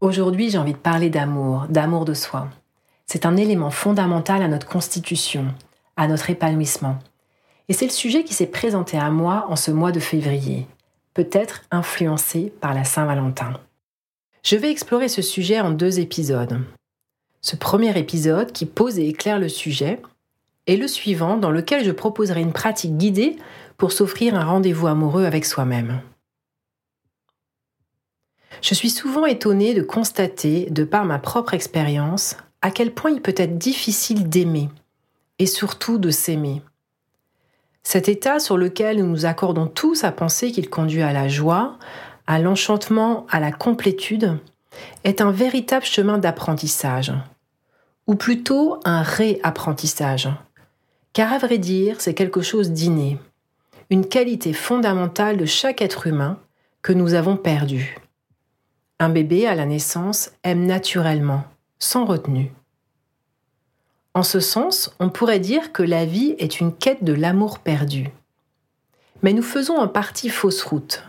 Aujourd'hui, j'ai envie de parler d'amour, d'amour de soi. C'est un élément fondamental à notre constitution, à notre épanouissement. Et c'est le sujet qui s'est présenté à moi en ce mois de février, peut-être influencé par la Saint-Valentin. Je vais explorer ce sujet en deux épisodes. Ce premier épisode qui pose et éclaire le sujet, et le suivant dans lequel je proposerai une pratique guidée pour s'offrir un rendez-vous amoureux avec soi-même. Je suis souvent étonnée de constater, de par ma propre expérience, à quel point il peut être difficile d'aimer, et surtout de s'aimer. Cet état sur lequel nous nous accordons tous à penser qu'il conduit à la joie, à l'enchantement, à la complétude, est un véritable chemin d'apprentissage, ou plutôt un réapprentissage. Car à vrai dire, c'est quelque chose d'inné, une qualité fondamentale de chaque être humain que nous avons perdue. Un bébé à la naissance aime naturellement, sans retenue. En ce sens, on pourrait dire que la vie est une quête de l'amour perdu. Mais nous faisons en partie fausse route,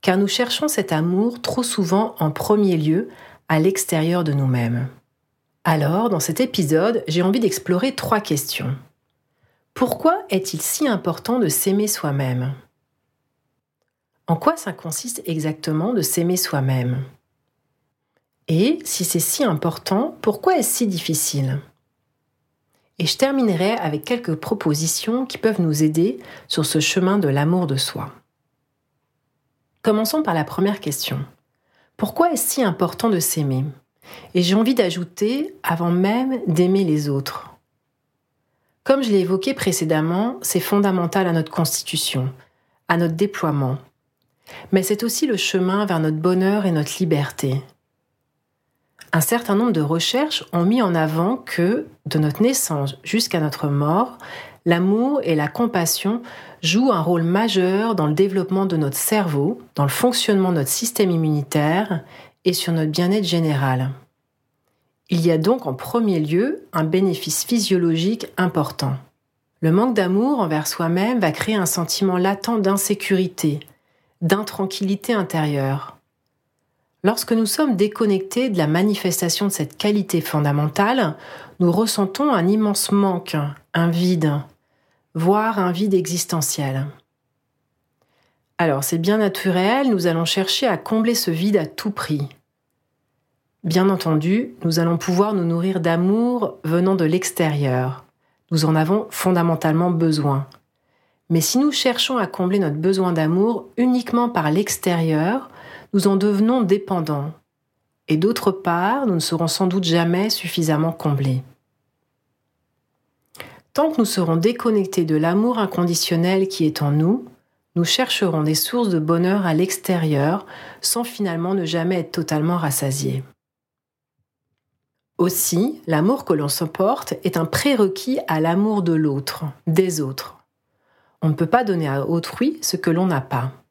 car nous cherchons cet amour trop souvent en premier lieu à l'extérieur de nous-mêmes. Alors, dans cet épisode, j'ai envie d'explorer trois questions. Pourquoi est-il si important de s'aimer soi-même? En quoi ça consiste exactement de s'aimer soi-même? Et si c'est si important, pourquoi est-ce si difficile? Et je terminerai avec quelques propositions qui peuvent nous aider sur ce chemin de l'amour de soi. Commençons par la première question. Pourquoi est-ce si important de s'aimer? Et j'ai envie d'ajouter avant même d'aimer les autres. Comme je l'ai évoqué précédemment, c'est fondamental à notre constitution, à notre déploiement. Mais c'est aussi le chemin vers notre bonheur et notre liberté, un certain nombre de recherches ont mis en avant que, de notre naissance jusqu'à notre mort, l'amour et la compassion jouent un rôle majeur dans le développement de notre cerveau, dans le fonctionnement de notre système immunitaire et sur notre bien-être général. Il y a donc en premier lieu un bénéfice physiologique important. Le manque d'amour envers soi-même va créer un sentiment latent d'insécurité, d'intranquillité intérieure. Lorsque nous sommes déconnectés de la manifestation de cette qualité fondamentale, nous ressentons un immense manque, un vide, voire un vide existentiel. Alors c'est bien naturel, nous allons chercher à combler ce vide à tout prix. Bien entendu, nous allons pouvoir nous nourrir d'amour venant de l'extérieur. Nous en avons fondamentalement besoin. Mais si nous cherchons à combler notre besoin d'amour uniquement par l'extérieur, nous en devenons dépendants. Et d'autre part, nous ne serons sans doute jamais suffisamment comblés. Tant que nous serons déconnectés de l'amour inconditionnel qui est en nous, nous chercherons des sources de bonheur à l'extérieur sans finalement ne jamais être totalement rassasiés. Aussi, l'amour que l'on se porte est un prérequis à l'amour de l'autre, des autres. On ne peut pas donner à autrui ce que l'on n'a pas.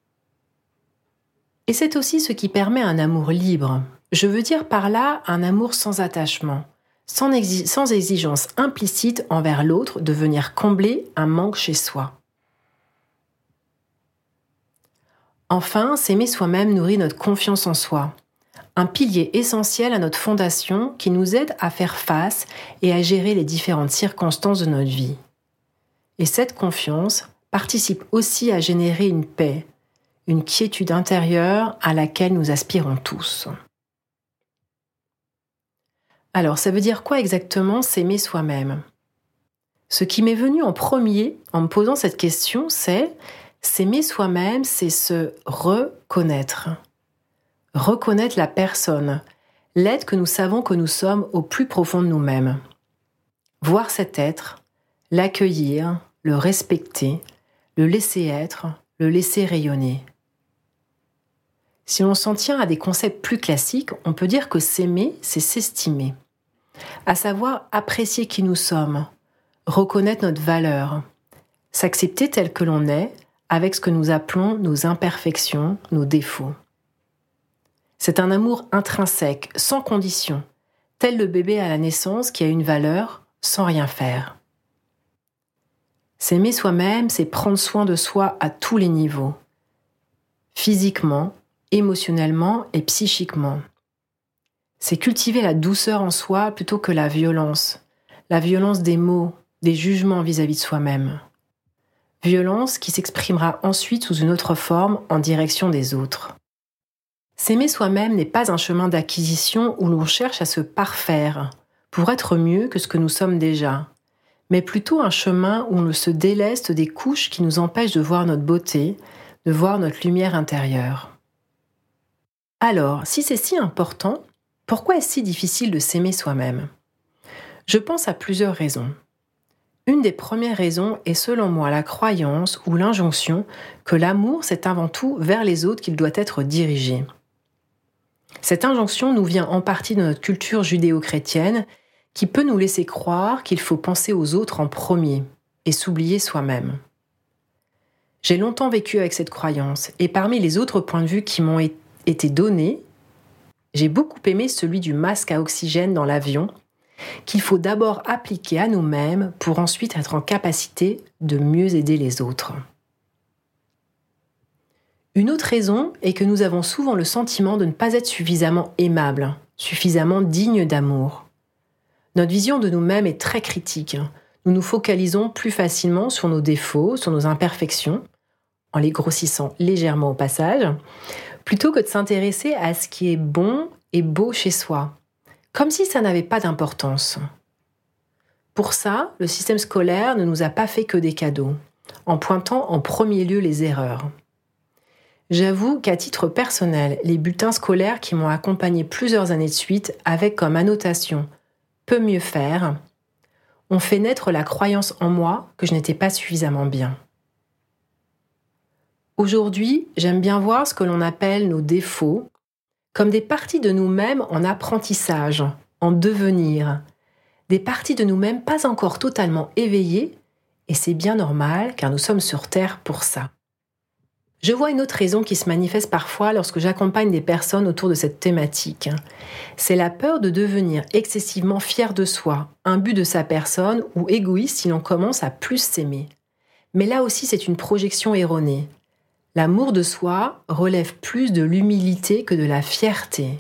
Et c'est aussi ce qui permet un amour libre. Je veux dire par là un amour sans attachement, sans, exigence implicite envers l'autre de venir combler un manque chez soi. Enfin, s'aimer soi-même nourrit notre confiance en soi, un pilier essentiel à notre fondation qui nous aide à faire face et à gérer les différentes circonstances de notre vie. Et cette confiance participe aussi à générer une paix, une quiétude intérieure à laquelle nous aspirons tous. Alors, ça veut dire quoi exactement s'aimer soi-même? Ce qui m'est venu en premier en me posant cette question, c'est s'aimer soi-même, c'est se reconnaître. Reconnaître la personne, l'être que nous savons que nous sommes au plus profond de nous-mêmes. Voir cet être, l'accueillir, le respecter, le laisser être, le laisser rayonner. Si l'on s'en tient à des concepts plus classiques, on peut dire que s'aimer, c'est s'estimer, à savoir apprécier qui nous sommes, reconnaître notre valeur, s'accepter tel que l'on est avec ce que nous appelons nos imperfections, nos défauts. C'est un amour intrinsèque, sans condition, tel le bébé à la naissance qui a une valeur sans rien faire. S'aimer soi-même, c'est prendre soin de soi à tous les niveaux, physiquement, émotionnellement et psychiquement. C'est cultiver la douceur en soi plutôt que la violence, la violence des mots, des jugements vis-à-vis de soi-même. Violence qui s'exprimera ensuite sous une autre forme en direction des autres. S'aimer soi-même n'est pas un chemin d'acquisition où l'on cherche à se parfaire pour être mieux que ce que nous sommes déjà, mais plutôt un chemin où on se déleste des couches qui nous empêchent de voir notre beauté, de voir notre lumière intérieure. Alors, si c'est si important, pourquoi est-ce si difficile de s'aimer soi-même? Je pense à plusieurs raisons. Une des premières raisons est selon moi la croyance ou l'injonction que l'amour c'est avant tout vers les autres qu'il doit être dirigé. Cette injonction nous vient en partie de notre culture judéo-chrétienne qui peut nous laisser croire qu'il faut penser aux autres en premier et s'oublier soi-même. J'ai longtemps vécu avec cette croyance et parmi les autres points de vue qui m'ont été donnés, j'ai beaucoup aimé celui du masque à oxygène dans l'avion qu'il faut d'abord appliquer à nous-mêmes pour ensuite être en capacité de mieux aider les autres. Une autre raison est que nous avons souvent le sentiment de ne pas être suffisamment aimables, suffisamment dignes d'amour. Notre vision de nous-mêmes est très critique. Nous nous focalisons plus facilement sur nos défauts, sur nos imperfections, en les grossissant légèrement au passage, plutôt que de s'intéresser à ce qui est bon et beau chez soi, comme si ça n'avait pas d'importance. Pour ça, le système scolaire ne nous a pas fait que des cadeaux, en pointant en premier lieu les erreurs. J'avoue qu'à titre personnel, les bulletins scolaires qui m'ont accompagné plusieurs années de suite avec comme annotation peut mieux faire ont fait naître la croyance en moi que je n'étais pas suffisamment bien. Aujourd'hui, j'aime bien voir ce que l'on appelle nos défauts comme des parties de nous-mêmes en apprentissage, en devenir, des parties de nous-mêmes pas encore totalement éveillées, et c'est bien normal car nous sommes sur Terre pour ça. Je vois une autre raison qui se manifeste parfois lorsque j'accompagne des personnes autour de cette thématique. C'est la peur de devenir excessivement fier de soi, un but de sa personne ou égoïste si l'on commence à plus s'aimer. Mais là aussi c'est une projection erronée. L'amour de soi relève plus de l'humilité que de la fierté,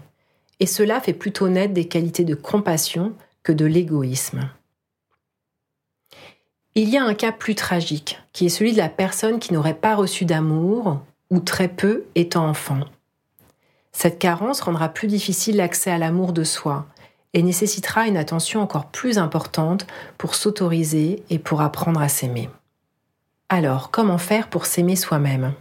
et cela fait plutôt naître des qualités de compassion que de l'égoïsme. Il y a un cas plus tragique, qui est celui de la personne qui n'aurait pas reçu d'amour, ou très peu étant enfant. Cette carence rendra plus difficile l'accès à l'amour de soi et nécessitera une attention encore plus importante pour s'autoriser et pour apprendre à s'aimer. Alors, comment faire pour s'aimer soi-même?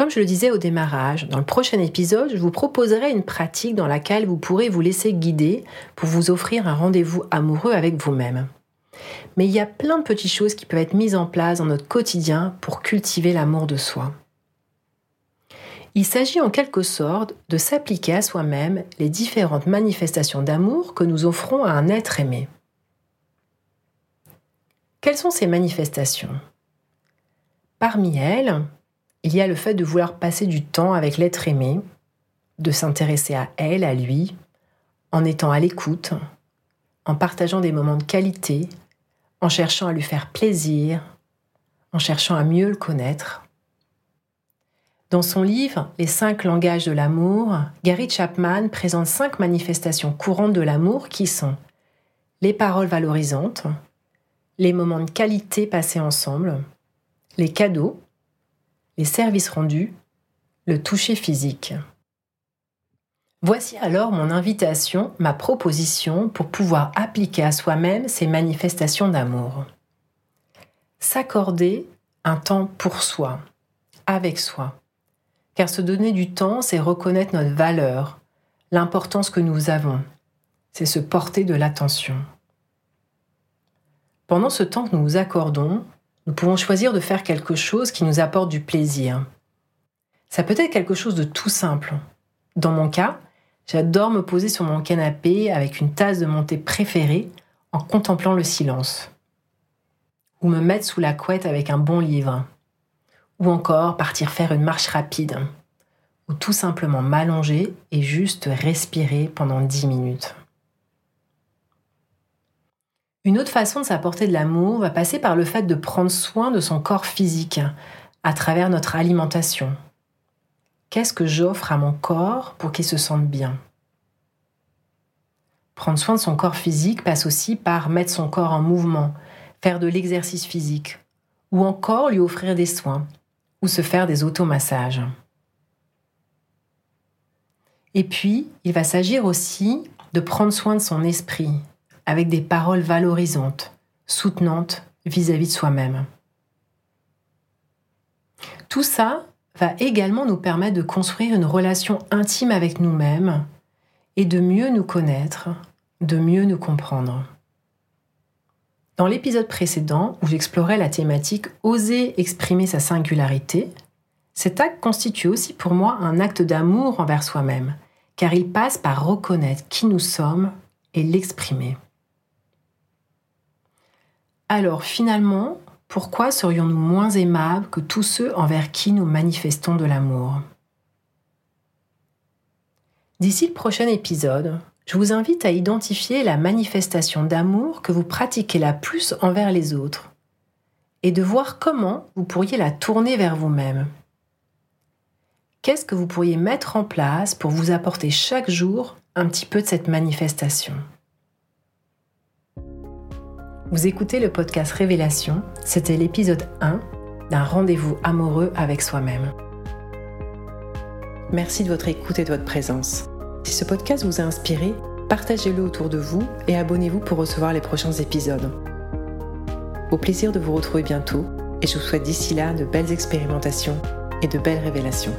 Comme je le disais au démarrage, dans le prochain épisode, je vous proposerai une pratique dans laquelle vous pourrez vous laisser guider pour vous offrir un rendez-vous amoureux avec vous-même. Mais il y a plein de petites choses qui peuvent être mises en place dans notre quotidien pour cultiver l'amour de soi. Il s'agit en quelque sorte de s'appliquer à soi-même les différentes manifestations d'amour que nous offrons à un être aimé. Quelles sont ces manifestations? Parmi elles, il y a le fait de vouloir passer du temps avec l'être aimé, de s'intéresser à elle, à lui, en étant à l'écoute, en partageant des moments de qualité, en cherchant à lui faire plaisir, en cherchant à mieux le connaître. Dans son livre Les cinq langages de l'amour, Gary Chapman présente cinq manifestations courantes de l'amour qui sont les paroles valorisantes, les moments de qualité passés ensemble, les cadeaux, les services rendus, le toucher physique. Voici alors mon invitation, ma proposition pour pouvoir appliquer à soi-même ces manifestations d'amour. S'accorder un temps pour soi, avec soi. Car se donner du temps, c'est reconnaître notre valeur, l'importance que nous avons. C'est se porter de l'attention. Pendant ce temps que nous nous accordons, nous pouvons choisir de faire quelque chose qui nous apporte du plaisir. Ça peut être quelque chose de tout simple. Dans mon cas, j'adore me poser sur mon canapé avec une tasse de mon thé préférée en contemplant le silence. Ou me mettre sous la couette avec un bon livre. Ou encore partir faire une marche rapide. Ou tout simplement m'allonger et juste respirer pendant 10 minutes. Une autre façon de s'apporter de l'amour va passer par le fait de prendre soin de son corps physique à travers notre alimentation. Qu'est-ce que j'offre à mon corps pour qu'il se sente bien? Prendre soin de son corps physique passe aussi par mettre son corps en mouvement, faire de l'exercice physique, ou encore lui offrir des soins, ou se faire des automassages. Et puis, il va s'agir aussi de prendre soin de son esprit, avec des paroles valorisantes, soutenantes vis-à-vis de soi-même. Tout ça va également nous permettre de construire une relation intime avec nous-mêmes et de mieux nous connaître, de mieux nous comprendre. Dans l'épisode précédent, où j'explorais la thématique Oser exprimer sa singularité, cet acte constitue aussi pour moi un acte d'amour envers soi-même, car il passe par reconnaître qui nous sommes et l'exprimer. Alors finalement, pourquoi serions-nous moins aimables que tous ceux envers qui nous manifestons de l'amour? D'ici le prochain épisode, je vous invite à identifier la manifestation d'amour que vous pratiquez la plus envers les autres et de voir comment vous pourriez la tourner vers vous-même. Qu'est-ce que vous pourriez mettre en place pour vous apporter chaque jour un petit peu de cette manifestation? Vous écoutez le podcast Révélation, c'était l'épisode 1 d'un rendez-vous amoureux avec soi-même. Merci de votre écoute et de votre présence. Si ce podcast vous a inspiré, partagez-le autour de vous et abonnez-vous pour recevoir les prochains épisodes. Au plaisir de vous retrouver bientôt et je vous souhaite d'ici là de belles expérimentations et de belles révélations.